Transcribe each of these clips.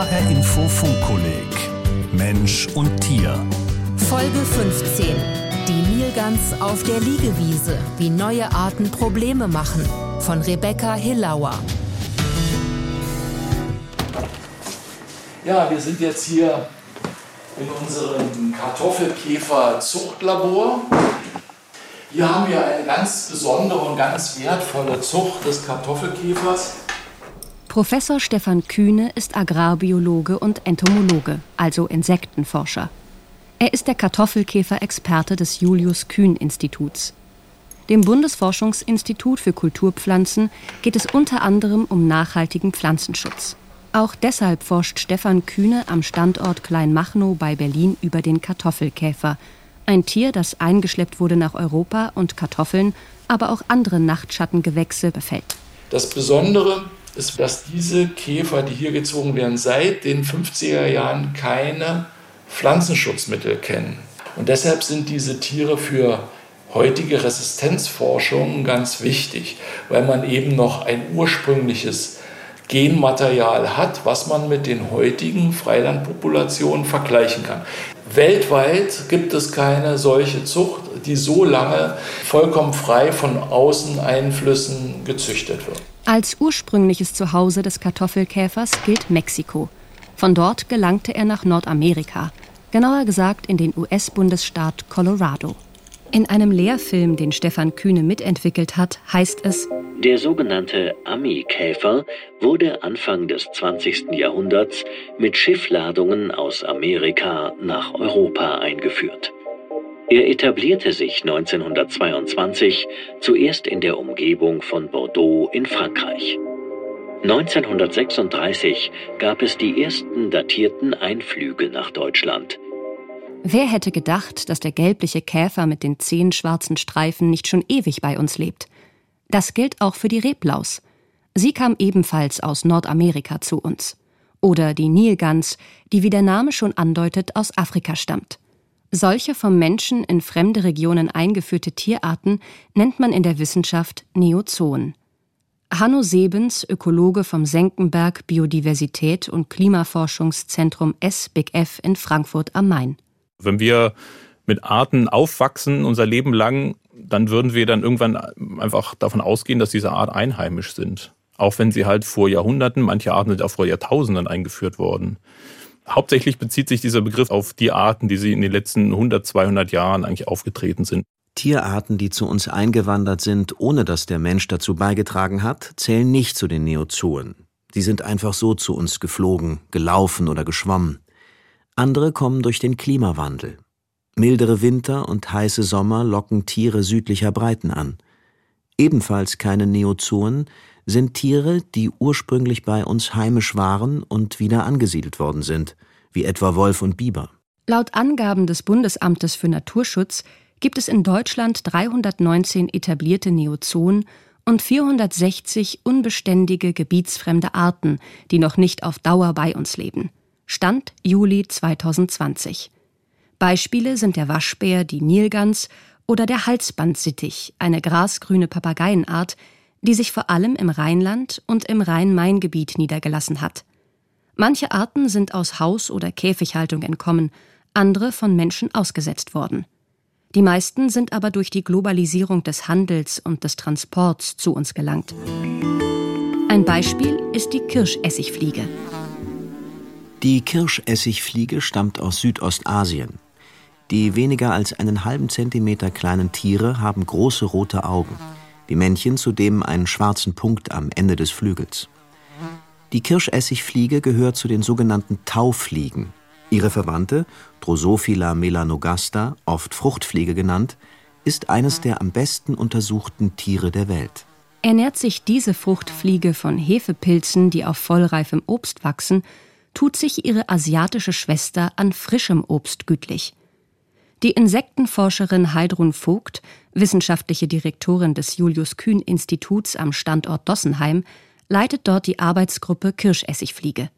HR Info Funkkolleg Mensch und Tier. Folge 15. Die Nilgans auf der Liegewiese, wie neue Arten Probleme machen. Von Rebecca Hillauer. Ja, wir sind jetzt hier in unserem Kartoffelkäfer-Zuchtlabor. Hier haben wir eine ganz besondere und ganz wertvolle Zucht des Kartoffelkäfers. Professor Stefan Kühne ist Agrarbiologe und Entomologe, also Insektenforscher. Er ist der Kartoffelkäfer-Experte des Julius Kühn Instituts. Dem Bundesforschungsinstitut für Kulturpflanzen geht es unter anderem um nachhaltigen Pflanzenschutz. Auch deshalb forscht Stefan Kühne am Standort Kleinmachnow bei Berlin über den Kartoffelkäfer, ein Tier, das eingeschleppt wurde nach Europa und Kartoffeln, aber auch andere Nachtschattengewächse befällt. Das Besondere ist, dass diese Käfer, die hier gezogen werden, seit den 50er Jahren keine Pflanzenschutzmittel kennen. Und deshalb sind diese Tiere für heutige Resistenzforschung ganz wichtig, weil man eben noch ein ursprüngliches Genmaterial hat, was man mit den heutigen Freilandpopulationen vergleichen kann. Weltweit gibt es keine solche Zucht, die so lange vollkommen frei von Außeneinflüssen gezüchtet wird. Als ursprüngliches Zuhause des Kartoffelkäfers gilt Mexiko. Von dort gelangte er nach Nordamerika, genauer gesagt in den US-Bundesstaat Colorado. In einem Lehrfilm, den Stefan Kühne mitentwickelt hat, heißt es, der sogenannte Ami-Käfer wurde Anfang des 20. Jahrhunderts mit Schiffladungen aus Amerika nach Europa eingeführt. Er etablierte sich 1922 zuerst in der Umgebung von Bordeaux in Frankreich. 1936 gab es die ersten datierten Einflüge nach Deutschland. Wer hätte gedacht, dass der gelbliche Käfer mit den zehn schwarzen Streifen nicht schon ewig bei uns lebt? Das gilt auch für die Reblaus. Sie kam ebenfalls aus Nordamerika zu uns. Oder die Nilgans, die wie der Name schon andeutet aus Afrika stammt. Solche vom Menschen in fremde Regionen eingeführte Tierarten nennt man in der Wissenschaft Neozoen. Hanno Sebens, Ökologe vom Senckenberg Biodiversität und Klimaforschungszentrum SBIGF in Frankfurt am Main. Wenn wir mit Arten aufwachsen unser Leben lang, dann würden wir dann irgendwann einfach davon ausgehen, dass diese Art einheimisch sind. Auch wenn sie halt vor Jahrhunderten, manche Arten sind auch vor Jahrtausenden eingeführt worden. Hauptsächlich bezieht sich dieser Begriff auf die Arten, die sie in den letzten 100, 200 Jahren eigentlich aufgetreten sind. Tierarten, die zu uns eingewandert sind, ohne dass der Mensch dazu beigetragen hat, zählen nicht zu den Neozoen. Sie sind einfach so zu uns geflogen, gelaufen oder geschwommen. Andere kommen durch den Klimawandel. Mildere Winter und heiße Sommer locken Tiere südlicher Breiten an. Ebenfalls keine Neozoen sind Tiere, die ursprünglich bei uns heimisch waren und wieder angesiedelt worden sind, wie etwa Wolf und Biber. Laut Angaben des Bundesamtes für Naturschutz gibt es in Deutschland 319 etablierte Neozoen und 460 unbeständige gebietsfremde Arten, die noch nicht auf Dauer bei uns leben. Stand Juli 2020. Beispiele sind der Waschbär, die Nilgans oder der Halsbandsittich, eine grasgrüne Papageienart, die sich vor allem im Rheinland und im Rhein-Main-Gebiet niedergelassen hat. Manche Arten sind aus Haus- oder Käfighaltung entkommen, andere von Menschen ausgesetzt worden. Die meisten sind aber durch die Globalisierung des Handels und des Transports zu uns gelangt. Ein Beispiel ist die Kirschessigfliege. Die Kirschessigfliege stammt aus Südostasien. Die weniger als einen halben Zentimeter kleinen Tiere haben große rote Augen die Männchen zudem einen schwarzen Punkt am Ende des Flügels. Die Kirschessigfliege gehört zu den sogenannten Taufliegen. Ihre Verwandte, Drosophila melanogaster, oft Fruchtfliege genannt, ist eines der am besten untersuchten Tiere der Welt. Ernährt sich diese Fruchtfliege von Hefepilzen, die auf vollreifem Obst wachsen, tut sich ihre asiatische Schwester an frischem Obst gütlich. Die Insektenforscherin Heidrun Vogt, wissenschaftliche Direktorin des Julius Kühn Instituts am Standort Dossenheim, leitet dort die Arbeitsgruppe Kirschessigfliege.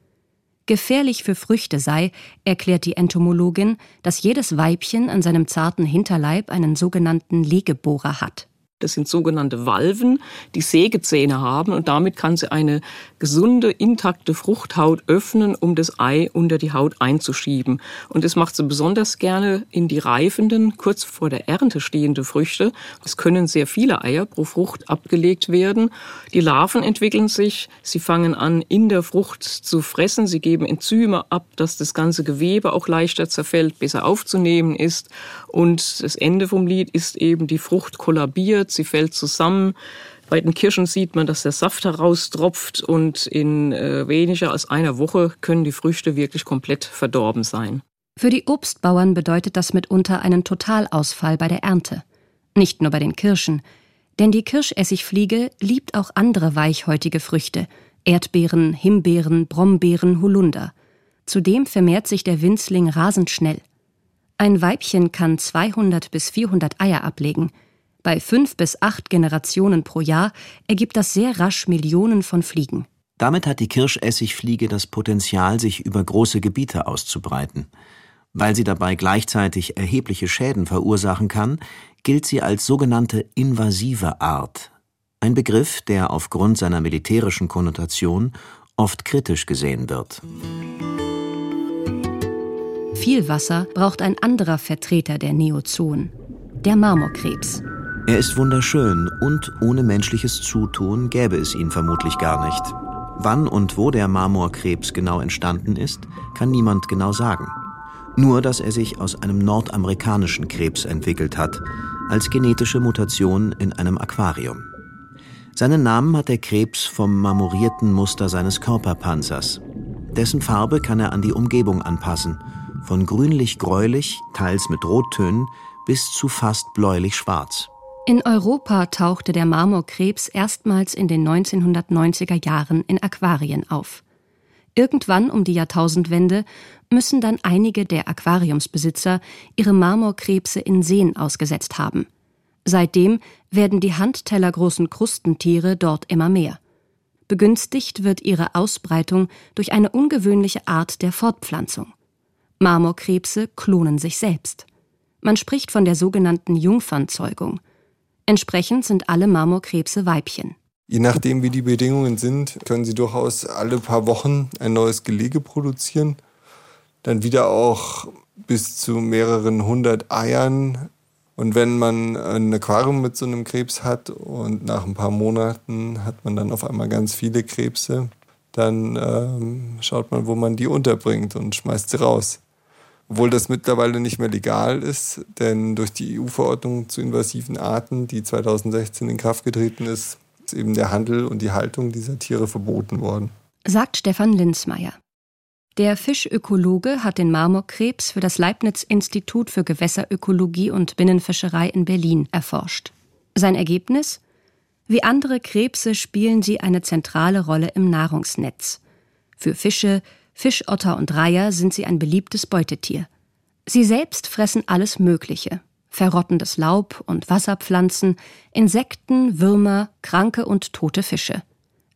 Gefährlich für Früchte sei, erklärt die Entomologin, dass jedes Weibchen an seinem zarten Hinterleib einen sogenannten Legebohrer hat. Das sind sogenannte Valven, die Sägezähne haben und damit kann sie eine gesunde, intakte Fruchthaut öffnen, um das Ei unter die Haut einzuschieben. Und das macht sie besonders gerne in die reifenden, kurz vor der Ernte stehende Früchte. Es können sehr viele Eier pro Frucht abgelegt werden. Die Larven entwickeln sich, sie fangen an, in der Frucht zu fressen, sie geben Enzyme ab, dass das ganze Gewebe auch leichter zerfällt, besser aufzunehmen ist. Und das Ende vom Lied ist eben, die Frucht kollabiert, sie fällt zusammen. Bei den Kirschen sieht man, dass der Saft heraustropft und in äh, weniger als einer Woche können die Früchte wirklich komplett verdorben sein. Für die Obstbauern bedeutet das mitunter einen Totalausfall bei der Ernte. Nicht nur bei den Kirschen, denn die Kirschessigfliege liebt auch andere weichhäutige Früchte, Erdbeeren, Himbeeren, Brombeeren, Holunder. Zudem vermehrt sich der Winzling rasend schnell. Ein Weibchen kann 200 bis 400 Eier ablegen. Bei fünf bis acht Generationen pro Jahr ergibt das sehr rasch Millionen von Fliegen. Damit hat die Kirschessigfliege das Potenzial, sich über große Gebiete auszubreiten. Weil sie dabei gleichzeitig erhebliche Schäden verursachen kann, gilt sie als sogenannte invasive Art. Ein Begriff, der aufgrund seiner militärischen Konnotation oft kritisch gesehen wird. Viel Wasser braucht ein anderer Vertreter der Neozoen, der Marmorkrebs. Er ist wunderschön und ohne menschliches Zutun gäbe es ihn vermutlich gar nicht. Wann und wo der Marmorkrebs genau entstanden ist, kann niemand genau sagen. Nur, dass er sich aus einem nordamerikanischen Krebs entwickelt hat, als genetische Mutation in einem Aquarium. Seinen Namen hat der Krebs vom marmorierten Muster seines Körperpanzers. Dessen Farbe kann er an die Umgebung anpassen von grünlich-gräulich, teils mit Rottönen, bis zu fast bläulich-schwarz. In Europa tauchte der Marmorkrebs erstmals in den 1990er Jahren in Aquarien auf. Irgendwann um die Jahrtausendwende müssen dann einige der Aquariumsbesitzer ihre Marmorkrebse in Seen ausgesetzt haben. Seitdem werden die handtellergroßen Krustentiere dort immer mehr. Begünstigt wird ihre Ausbreitung durch eine ungewöhnliche Art der Fortpflanzung. Marmorkrebse klonen sich selbst. Man spricht von der sogenannten Jungfernzeugung. Entsprechend sind alle Marmorkrebse Weibchen. Je nachdem, wie die Bedingungen sind, können sie durchaus alle paar Wochen ein neues Gelege produzieren. Dann wieder auch bis zu mehreren hundert Eiern. Und wenn man ein Aquarium mit so einem Krebs hat und nach ein paar Monaten hat man dann auf einmal ganz viele Krebse, dann ähm, schaut man, wo man die unterbringt und schmeißt sie raus obwohl das mittlerweile nicht mehr legal ist, denn durch die EU-Verordnung zu invasiven Arten, die 2016 in Kraft getreten ist, ist eben der Handel und die Haltung dieser Tiere verboten worden. Sagt Stefan Linsmeier. Der Fischökologe hat den Marmorkrebs für das Leibniz-Institut für Gewässerökologie und Binnenfischerei in Berlin erforscht. Sein Ergebnis? Wie andere Krebse spielen sie eine zentrale Rolle im Nahrungsnetz. Für Fische, Fischotter und Reiher sind sie ein beliebtes Beutetier. Sie selbst fressen alles Mögliche. Verrottendes Laub und Wasserpflanzen, Insekten, Würmer, kranke und tote Fische.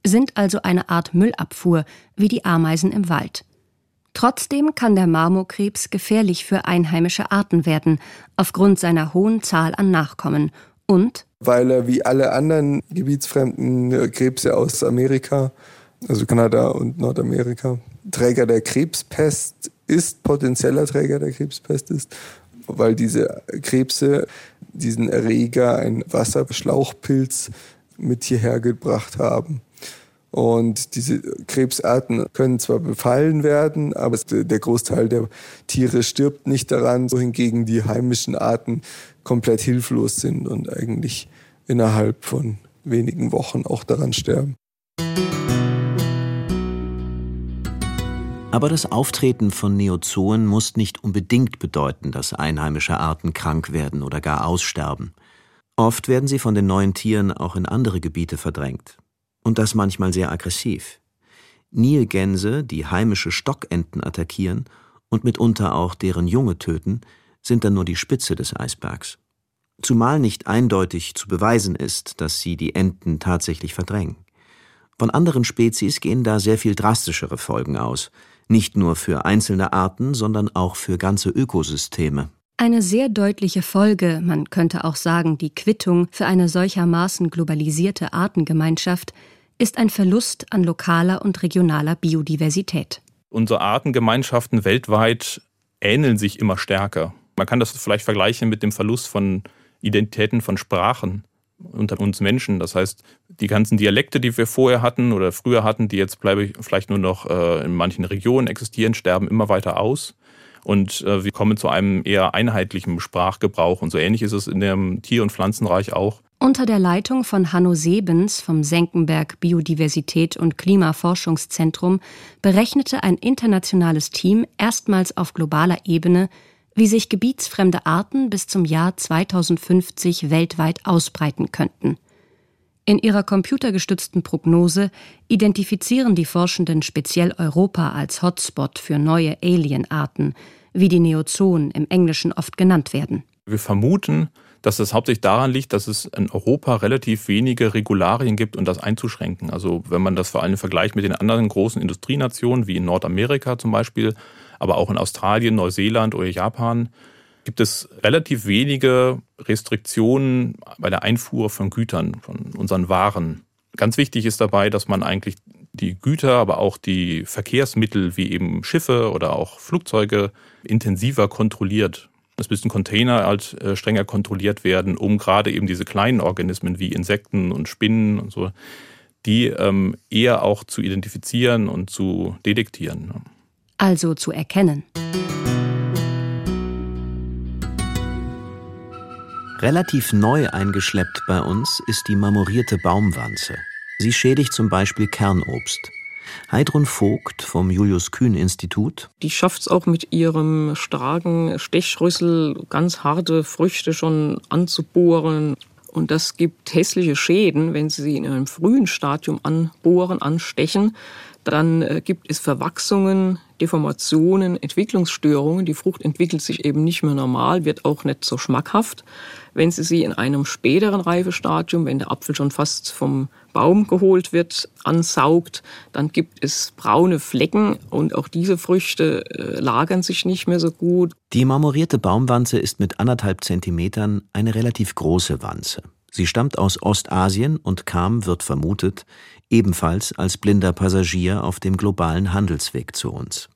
Sind also eine Art Müllabfuhr, wie die Ameisen im Wald. Trotzdem kann der Marmorkrebs gefährlich für einheimische Arten werden, aufgrund seiner hohen Zahl an Nachkommen und weil er wie alle anderen gebietsfremden Krebse aus Amerika, also Kanada und Nordamerika, Träger der Krebspest ist, potenzieller Träger der Krebspest ist, weil diese Krebse diesen Erreger, ein Wasserschlauchpilz, mit hierher gebracht haben. Und diese Krebsarten können zwar befallen werden, aber der Großteil der Tiere stirbt nicht daran, wohingegen die heimischen Arten komplett hilflos sind und eigentlich innerhalb von wenigen Wochen auch daran sterben. Aber das Auftreten von Neozoen muss nicht unbedingt bedeuten, dass einheimische Arten krank werden oder gar aussterben. Oft werden sie von den neuen Tieren auch in andere Gebiete verdrängt. Und das manchmal sehr aggressiv. Nilgänse, die heimische Stockenten attackieren und mitunter auch deren Junge töten, sind dann nur die Spitze des Eisbergs. Zumal nicht eindeutig zu beweisen ist, dass sie die Enten tatsächlich verdrängen. Von anderen Spezies gehen da sehr viel drastischere Folgen aus, nicht nur für einzelne Arten, sondern auch für ganze Ökosysteme. Eine sehr deutliche Folge, man könnte auch sagen die Quittung für eine solchermaßen globalisierte Artengemeinschaft, ist ein Verlust an lokaler und regionaler Biodiversität. Unsere Artengemeinschaften weltweit ähneln sich immer stärker. Man kann das vielleicht vergleichen mit dem Verlust von Identitäten von Sprachen unter uns Menschen. Das heißt, die ganzen Dialekte, die wir vorher hatten oder früher hatten, die jetzt vielleicht nur noch äh, in manchen Regionen existieren, sterben immer weiter aus. Und äh, wir kommen zu einem eher einheitlichen Sprachgebrauch. Und so ähnlich ist es in dem Tier- und Pflanzenreich auch. Unter der Leitung von Hanno Sebens vom Senckenberg Biodiversität und Klimaforschungszentrum berechnete ein internationales Team erstmals auf globaler Ebene, wie sich gebietsfremde Arten bis zum Jahr 2050 weltweit ausbreiten könnten. In ihrer computergestützten Prognose identifizieren die Forschenden speziell Europa als Hotspot für neue Alienarten, wie die Neozoen im Englischen oft genannt werden. Wir vermuten, dass es hauptsächlich daran liegt, dass es in Europa relativ wenige Regularien gibt, um das einzuschränken. Also wenn man das vor allem vergleicht mit den anderen großen Industrienationen, wie in Nordamerika zum Beispiel, aber auch in Australien, Neuseeland oder Japan, gibt es relativ wenige Restriktionen bei der Einfuhr von Gütern, von unseren Waren. Ganz wichtig ist dabei, dass man eigentlich die Güter, aber auch die Verkehrsmittel wie eben Schiffe oder auch Flugzeuge intensiver kontrolliert. Es müssen Container halt äh, strenger kontrolliert werden, um gerade eben diese kleinen Organismen wie Insekten und Spinnen und so, die ähm, eher auch zu identifizieren und zu detektieren. Also zu erkennen. Relativ neu eingeschleppt bei uns ist die marmorierte Baumwanze. Sie schädigt zum Beispiel Kernobst. Heidrun Vogt vom Julius-Kühn-Institut. Die schafft es auch mit ihrem starken Stechrüssel ganz harte Früchte schon anzubohren. Und das gibt hässliche Schäden, wenn sie sie in einem frühen Stadium anbohren, anstechen. Dann äh, gibt es Verwachsungen, Deformationen, Entwicklungsstörungen. Die Frucht entwickelt sich eben nicht mehr normal, wird auch nicht so schmackhaft. Wenn Sie sie in einem späteren Reifestadium, wenn der Apfel schon fast vom Baum geholt wird, ansaugt, dann gibt es braune Flecken und auch diese Früchte äh, lagern sich nicht mehr so gut. Die marmorierte Baumwanze ist mit anderthalb Zentimetern eine relativ große Wanze. Sie stammt aus Ostasien und kam, wird vermutet, ebenfalls als blinder Passagier auf dem globalen Handelsweg zu uns.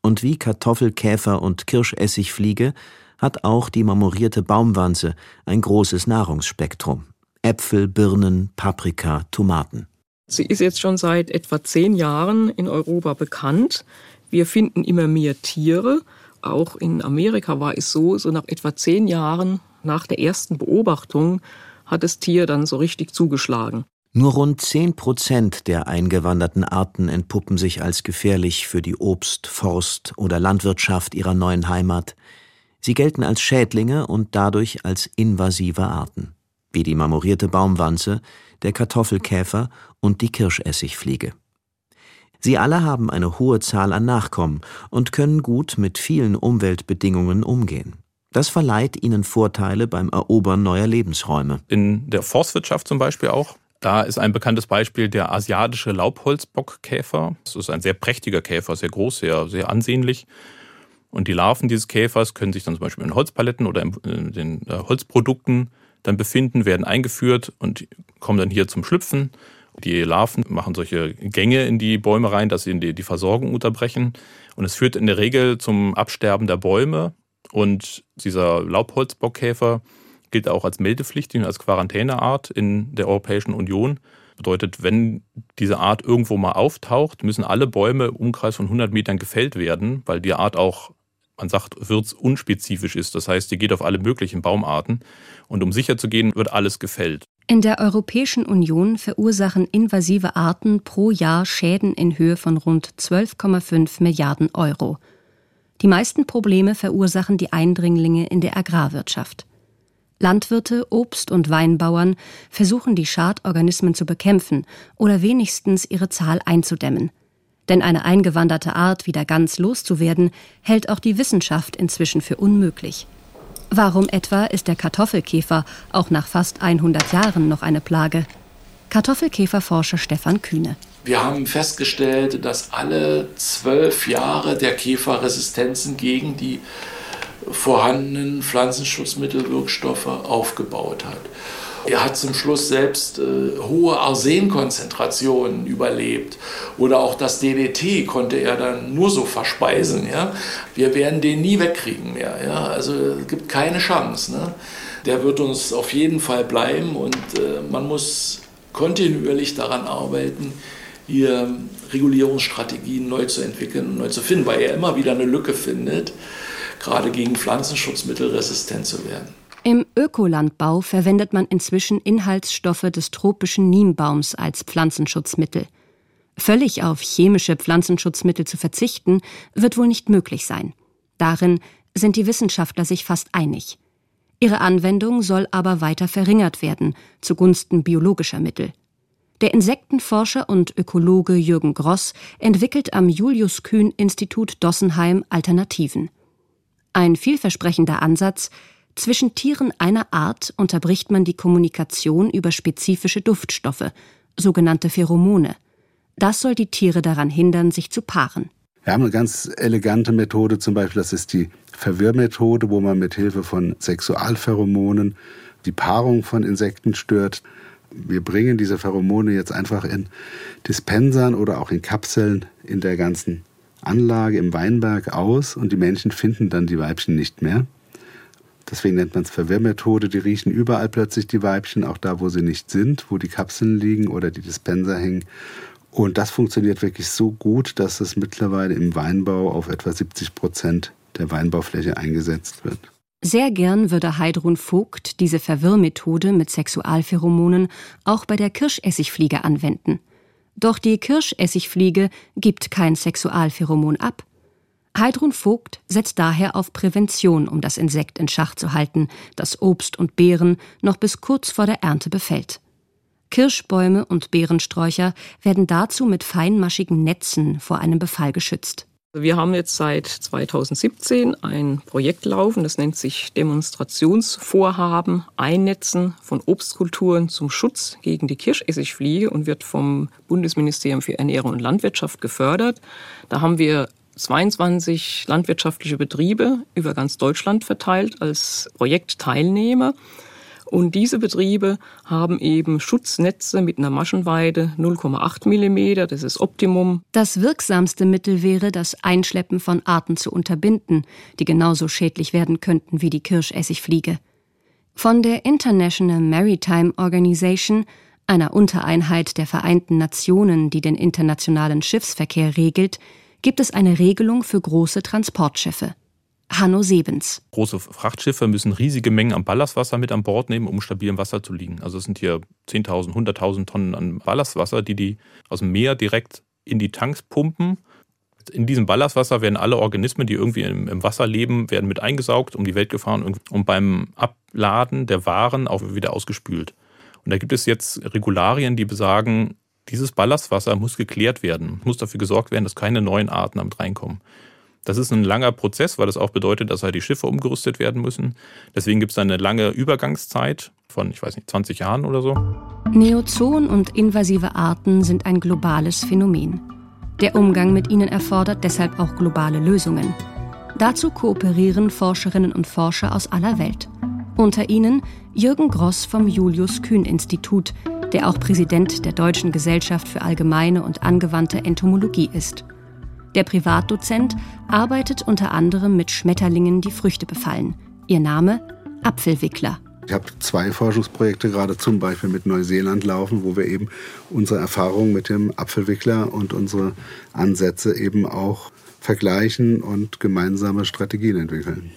Und wie Kartoffelkäfer und Kirschessigfliege hat auch die marmorierte Baumwanze ein großes Nahrungsspektrum. Äpfel, Birnen, Paprika, Tomaten. Sie ist jetzt schon seit etwa zehn Jahren in Europa bekannt. Wir finden immer mehr Tiere. Auch in Amerika war es so, so nach etwa zehn Jahren nach der ersten Beobachtung hat das Tier dann so richtig zugeschlagen. Nur rund zehn Prozent der eingewanderten Arten entpuppen sich als gefährlich für die Obst-, Forst- oder Landwirtschaft ihrer neuen Heimat. Sie gelten als Schädlinge und dadurch als invasive Arten, wie die marmorierte Baumwanze, der Kartoffelkäfer und die Kirschessigfliege. Sie alle haben eine hohe Zahl an Nachkommen und können gut mit vielen Umweltbedingungen umgehen. Das verleiht ihnen Vorteile beim Erobern neuer Lebensräume. In der Forstwirtschaft zum Beispiel auch. Da ist ein bekanntes Beispiel der asiatische Laubholzbockkäfer. Das ist ein sehr prächtiger Käfer, sehr groß, sehr, sehr ansehnlich. Und die Larven dieses Käfers können sich dann zum Beispiel in Holzpaletten oder in den äh, Holzprodukten dann befinden, werden eingeführt und kommen dann hier zum Schlüpfen. Die Larven machen solche Gänge in die Bäume rein, dass sie die, Versorgung unterbrechen. Und es führt in der Regel zum Absterben der Bäume. Und dieser Laubholzbockkäfer gilt auch als meldepflichtig und als Quarantäneart in der Europäischen Union. Bedeutet, wenn diese Art irgendwo mal auftaucht, müssen alle Bäume im Umkreis von 100 Metern gefällt werden, weil die Art auch man sagt, unspezifisch ist. Das heißt, die geht auf alle möglichen Baumarten. Und um sicher zu gehen, wird alles gefällt. In der Europäischen Union verursachen invasive Arten pro Jahr Schäden in Höhe von rund 12,5 Milliarden Euro. Die meisten Probleme verursachen die Eindringlinge in der Agrarwirtschaft. Landwirte, Obst- und Weinbauern versuchen die Schadorganismen zu bekämpfen oder wenigstens ihre Zahl einzudämmen. Denn eine eingewanderte Art wieder ganz loszuwerden, hält auch die Wissenschaft inzwischen für unmöglich. Warum etwa ist der Kartoffelkäfer auch nach fast 100 Jahren noch eine Plage? Kartoffelkäferforscher Stefan Kühne. Wir haben festgestellt, dass alle zwölf Jahre der Käfer Resistenzen gegen die vorhandenen Pflanzenschutzmittelwirkstoffe aufgebaut hat. Er hat zum Schluss selbst äh, hohe Arsenkonzentrationen überlebt. Oder auch das DDT konnte er dann nur so verspeisen. Ja? Wir werden den nie wegkriegen mehr. Ja? Also es gibt keine Chance. Ne? Der wird uns auf jeden Fall bleiben und äh, man muss kontinuierlich daran arbeiten, hier Regulierungsstrategien neu zu entwickeln und neu zu finden, weil er immer wieder eine Lücke findet, gerade gegen Pflanzenschutzmittel resistent zu werden. Im Ökolandbau verwendet man inzwischen Inhaltsstoffe des tropischen Niembaums als Pflanzenschutzmittel. Völlig auf chemische Pflanzenschutzmittel zu verzichten, wird wohl nicht möglich sein. Darin sind die Wissenschaftler sich fast einig. Ihre Anwendung soll aber weiter verringert werden, zugunsten biologischer Mittel. Der Insektenforscher und Ökologe Jürgen Gross entwickelt am Julius Kühn Institut Dossenheim Alternativen. Ein vielversprechender Ansatz, zwischen Tieren einer Art unterbricht man die Kommunikation über spezifische Duftstoffe, sogenannte Pheromone. Das soll die Tiere daran hindern, sich zu paaren. Wir haben eine ganz elegante Methode, zum Beispiel, das ist die Verwirrmethode, wo man mit Hilfe von Sexualpheromonen die Paarung von Insekten stört. Wir bringen diese Pheromone jetzt einfach in Dispensern oder auch in Kapseln in der ganzen Anlage im Weinberg aus und die Menschen finden dann die Weibchen nicht mehr. Deswegen nennt man es Verwirrmethode. Die riechen überall plötzlich die Weibchen, auch da, wo sie nicht sind, wo die Kapseln liegen oder die Dispenser hängen. Und das funktioniert wirklich so gut, dass es mittlerweile im Weinbau auf etwa 70 Prozent der Weinbaufläche eingesetzt wird. Sehr gern würde Heidrun Vogt diese Verwirrmethode mit Sexualpheromonen auch bei der Kirschessigfliege anwenden. Doch die Kirschessigfliege gibt kein Sexualpheromon ab. Heidrun Vogt setzt daher auf Prävention, um das Insekt in Schach zu halten, das Obst und Beeren noch bis kurz vor der Ernte befällt. Kirschbäume und Beerensträucher werden dazu mit feinmaschigen Netzen vor einem Befall geschützt. Wir haben jetzt seit 2017 ein Projekt laufen, das nennt sich Demonstrationsvorhaben Einnetzen von Obstkulturen zum Schutz gegen die Kirschessigfliege und wird vom Bundesministerium für Ernährung und Landwirtschaft gefördert. Da haben wir 22 landwirtschaftliche Betriebe über ganz Deutschland verteilt als Projektteilnehmer. Und diese Betriebe haben eben Schutznetze mit einer Maschenweite 0,8 mm, das ist Optimum. Das wirksamste Mittel wäre, das Einschleppen von Arten zu unterbinden, die genauso schädlich werden könnten wie die Kirschessigfliege. Von der International Maritime Organization, einer Untereinheit der Vereinten Nationen, die den internationalen Schiffsverkehr regelt, gibt es eine Regelung für große Transportschiffe. Hanno Sebens. Große Frachtschiffe müssen riesige Mengen an Ballastwasser mit an Bord nehmen, um stabil im Wasser zu liegen. Also es sind hier 10.000, 100.000 Tonnen an Ballastwasser, die die aus dem Meer direkt in die Tanks pumpen. In diesem Ballastwasser werden alle Organismen, die irgendwie im, Wasser leben, werden mit eingesaugt, um die Welt gefahren und beim Abladen der Waren auch wieder ausgespült. Und da gibt es jetzt Regularien, die besagen, dieses Ballastwasser muss geklärt werden, muss dafür gesorgt werden, dass keine neuen Arten damit reinkommen. Das ist ein langer Prozess, weil das auch bedeutet, dass halt die Schiffe umgerüstet werden müssen. Deswegen gibt es eine lange Übergangszeit von, ich weiß nicht, 20 Jahren oder so. Neozoen und invasive Arten sind ein globales Phänomen. Der Umgang mit ihnen erfordert deshalb auch globale Lösungen. Dazu kooperieren Forscherinnen und Forscher aus aller Welt. Unter ihnen Jürgen Gross vom Julius Kühn Institut, der auch Präsident der Deutschen Gesellschaft für allgemeine und angewandte Entomologie ist. Der Privatdozent arbeitet unter anderem mit Schmetterlingen, die Früchte befallen. Ihr Name Apfelwickler. Ich habe zwei Forschungsprojekte gerade zum Beispiel mit Neuseeland laufen, wo wir eben unsere Erfahrungen mit dem Apfelwickler und unsere Ansätze eben auch vergleichen und gemeinsame Strategien entwickeln.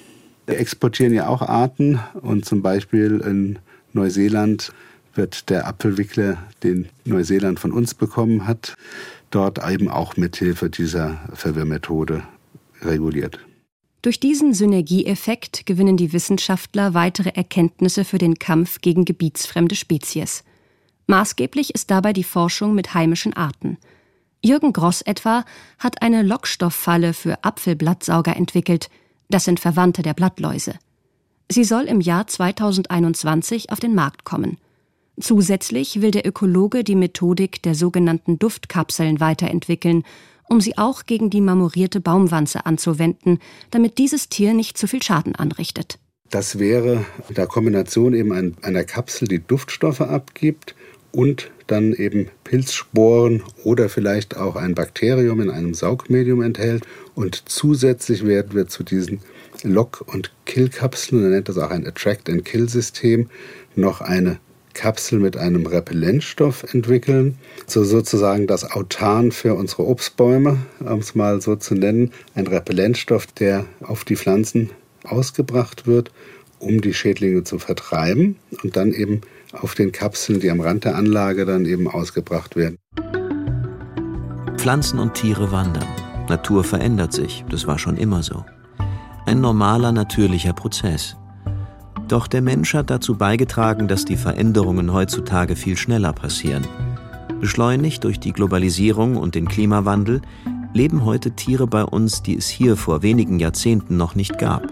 Wir exportieren ja auch Arten und zum Beispiel in Neuseeland wird der Apfelwickler, den Neuseeland von uns bekommen hat, dort eben auch mit Hilfe dieser Verwirrmethode reguliert. Durch diesen Synergieeffekt gewinnen die Wissenschaftler weitere Erkenntnisse für den Kampf gegen gebietsfremde Spezies. Maßgeblich ist dabei die Forschung mit heimischen Arten. Jürgen Gross etwa hat eine Lockstofffalle für Apfelblattsauger entwickelt. Das sind Verwandte der Blattläuse. Sie soll im Jahr 2021 auf den Markt kommen. Zusätzlich will der Ökologe die Methodik der sogenannten Duftkapseln weiterentwickeln um sie auch gegen die marmorierte Baumwanze anzuwenden, damit dieses Tier nicht zu viel Schaden anrichtet. Das wäre in der Kombination eben ein, einer Kapsel, die Duftstoffe abgibt und dann eben Pilzsporen oder vielleicht auch ein Bakterium in einem Saugmedium enthält. Und zusätzlich werden wir zu diesen Lock- und Kill-Kapseln, man nennt das auch ein Attract-and-Kill-System, noch eine Kapsel mit einem Repellentstoff entwickeln, so sozusagen das Autan für unsere Obstbäume, um es mal so zu nennen, ein Repellentstoff, der auf die Pflanzen ausgebracht wird, um die Schädlinge zu vertreiben und dann eben auf den Kapseln, die am Rand der Anlage dann eben ausgebracht werden. Pflanzen und Tiere wandern. Natur verändert sich, das war schon immer so. Ein normaler, natürlicher Prozess. Doch der Mensch hat dazu beigetragen, dass die Veränderungen heutzutage viel schneller passieren. Beschleunigt durch die Globalisierung und den Klimawandel leben heute Tiere bei uns, die es hier vor wenigen Jahrzehnten noch nicht gab.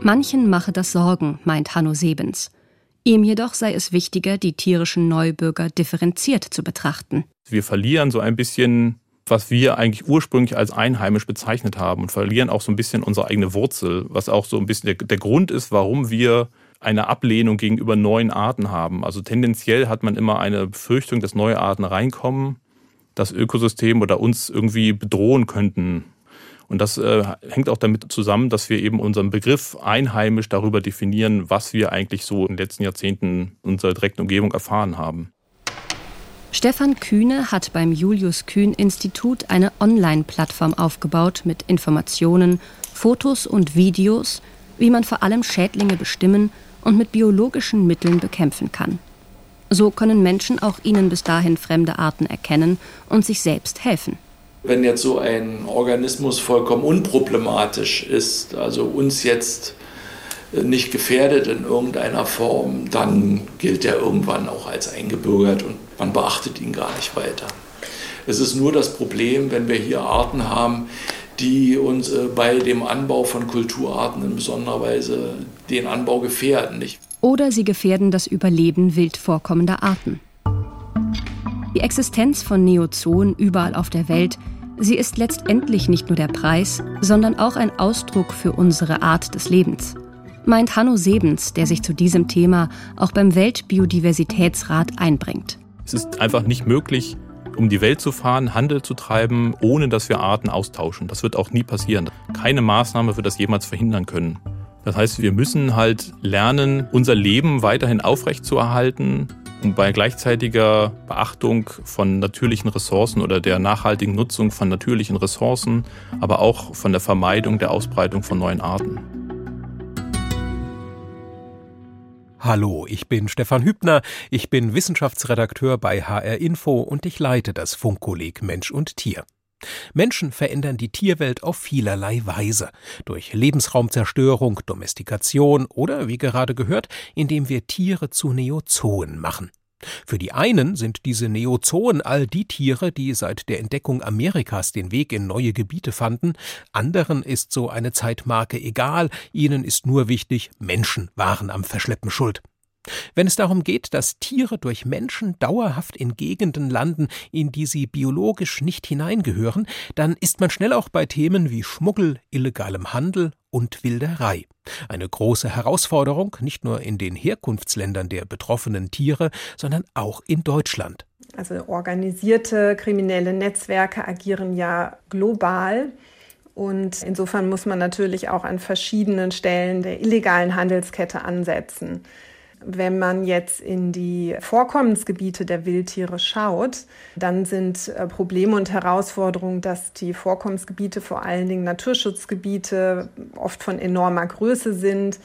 Manchen mache das Sorgen, meint Hanno Sebens. Ihm jedoch sei es wichtiger, die tierischen Neubürger differenziert zu betrachten. Wir verlieren so ein bisschen, was wir eigentlich ursprünglich als einheimisch bezeichnet haben und verlieren auch so ein bisschen unsere eigene Wurzel, was auch so ein bisschen der, der Grund ist, warum wir eine Ablehnung gegenüber neuen Arten haben. Also tendenziell hat man immer eine Befürchtung, dass neue Arten reinkommen, das Ökosystem oder uns irgendwie bedrohen könnten. Und das äh, hängt auch damit zusammen, dass wir eben unseren Begriff einheimisch darüber definieren, was wir eigentlich so in den letzten Jahrzehnten in unserer direkten Umgebung erfahren haben. Stefan Kühne hat beim Julius Kühn Institut eine Online-Plattform aufgebaut mit Informationen, Fotos und Videos, wie man vor allem Schädlinge bestimmen und mit biologischen Mitteln bekämpfen kann. So können Menschen auch ihnen bis dahin fremde Arten erkennen und sich selbst helfen. Wenn jetzt so ein Organismus vollkommen unproblematisch ist, also uns jetzt nicht gefährdet in irgendeiner Form, dann gilt er irgendwann auch als eingebürgert und man beachtet ihn gar nicht weiter. Es ist nur das Problem, wenn wir hier Arten haben, die uns äh, bei dem Anbau von Kulturarten in besonderer Weise den Anbau gefährden. Oder sie gefährden das Überleben wild vorkommender Arten. Die Existenz von Neozoen überall auf der Welt Sie ist letztendlich nicht nur der Preis, sondern auch ein Ausdruck für unsere Art des Lebens. Meint Hanno Sebens, der sich zu diesem Thema auch beim Weltbiodiversitätsrat einbringt. Es ist einfach nicht möglich, um die Welt zu fahren, Handel zu treiben, ohne dass wir Arten austauschen. Das wird auch nie passieren. Keine Maßnahme wird das jemals verhindern können. Das heißt, wir müssen halt lernen, unser Leben weiterhin aufrechtzuerhalten, und bei gleichzeitiger Beachtung von natürlichen Ressourcen oder der nachhaltigen Nutzung von natürlichen Ressourcen, aber auch von der Vermeidung der Ausbreitung von neuen Arten. Hallo, ich bin Stefan Hübner, ich bin Wissenschaftsredakteur bei HR Info und ich leite das Funkkolleg Mensch und Tier. Menschen verändern die Tierwelt auf vielerlei Weise. Durch Lebensraumzerstörung, Domestikation oder, wie gerade gehört, indem wir Tiere zu Neozoen machen. Für die einen sind diese Neozoen all die Tiere, die seit der Entdeckung Amerikas den Weg in neue Gebiete fanden, anderen ist so eine Zeitmarke egal, ihnen ist nur wichtig, Menschen waren am Verschleppen schuld. Wenn es darum geht, dass Tiere durch Menschen dauerhaft in Gegenden landen, in die sie biologisch nicht hineingehören, dann ist man schnell auch bei Themen wie Schmuggel, illegalem Handel und Wilderei. Eine große Herausforderung nicht nur in den Herkunftsländern der betroffenen Tiere, sondern auch in Deutschland. Also organisierte kriminelle Netzwerke agieren ja global. Und insofern muss man natürlich auch an verschiedenen Stellen der illegalen Handelskette ansetzen. Wenn man jetzt in die Vorkommensgebiete der Wildtiere schaut, dann sind äh, Probleme und Herausforderungen, dass die Vorkommensgebiete vor allen Dingen Naturschutzgebiete oft von enormer Größe sind,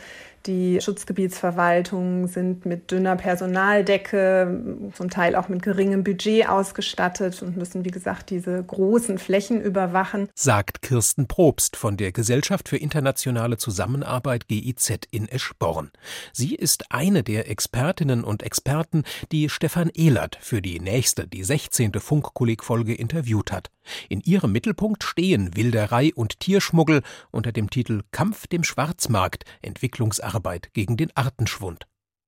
die Schutzgebietsverwaltungen sind mit dünner Personaldecke, zum Teil auch mit geringem Budget ausgestattet und müssen, wie gesagt, diese großen Flächen überwachen. Sagt Kirsten Probst von der Gesellschaft für internationale Zusammenarbeit GIZ in Eschborn. Sie ist eine der Expertinnen und Experten, die Stefan Ehlert für die nächste, die 16. Funkkollegfolge interviewt hat. In ihrem Mittelpunkt stehen Wilderei und Tierschmuggel unter dem Titel Kampf dem Schwarzmarkt, Entwicklungsarbeit gegen den Artenschwund.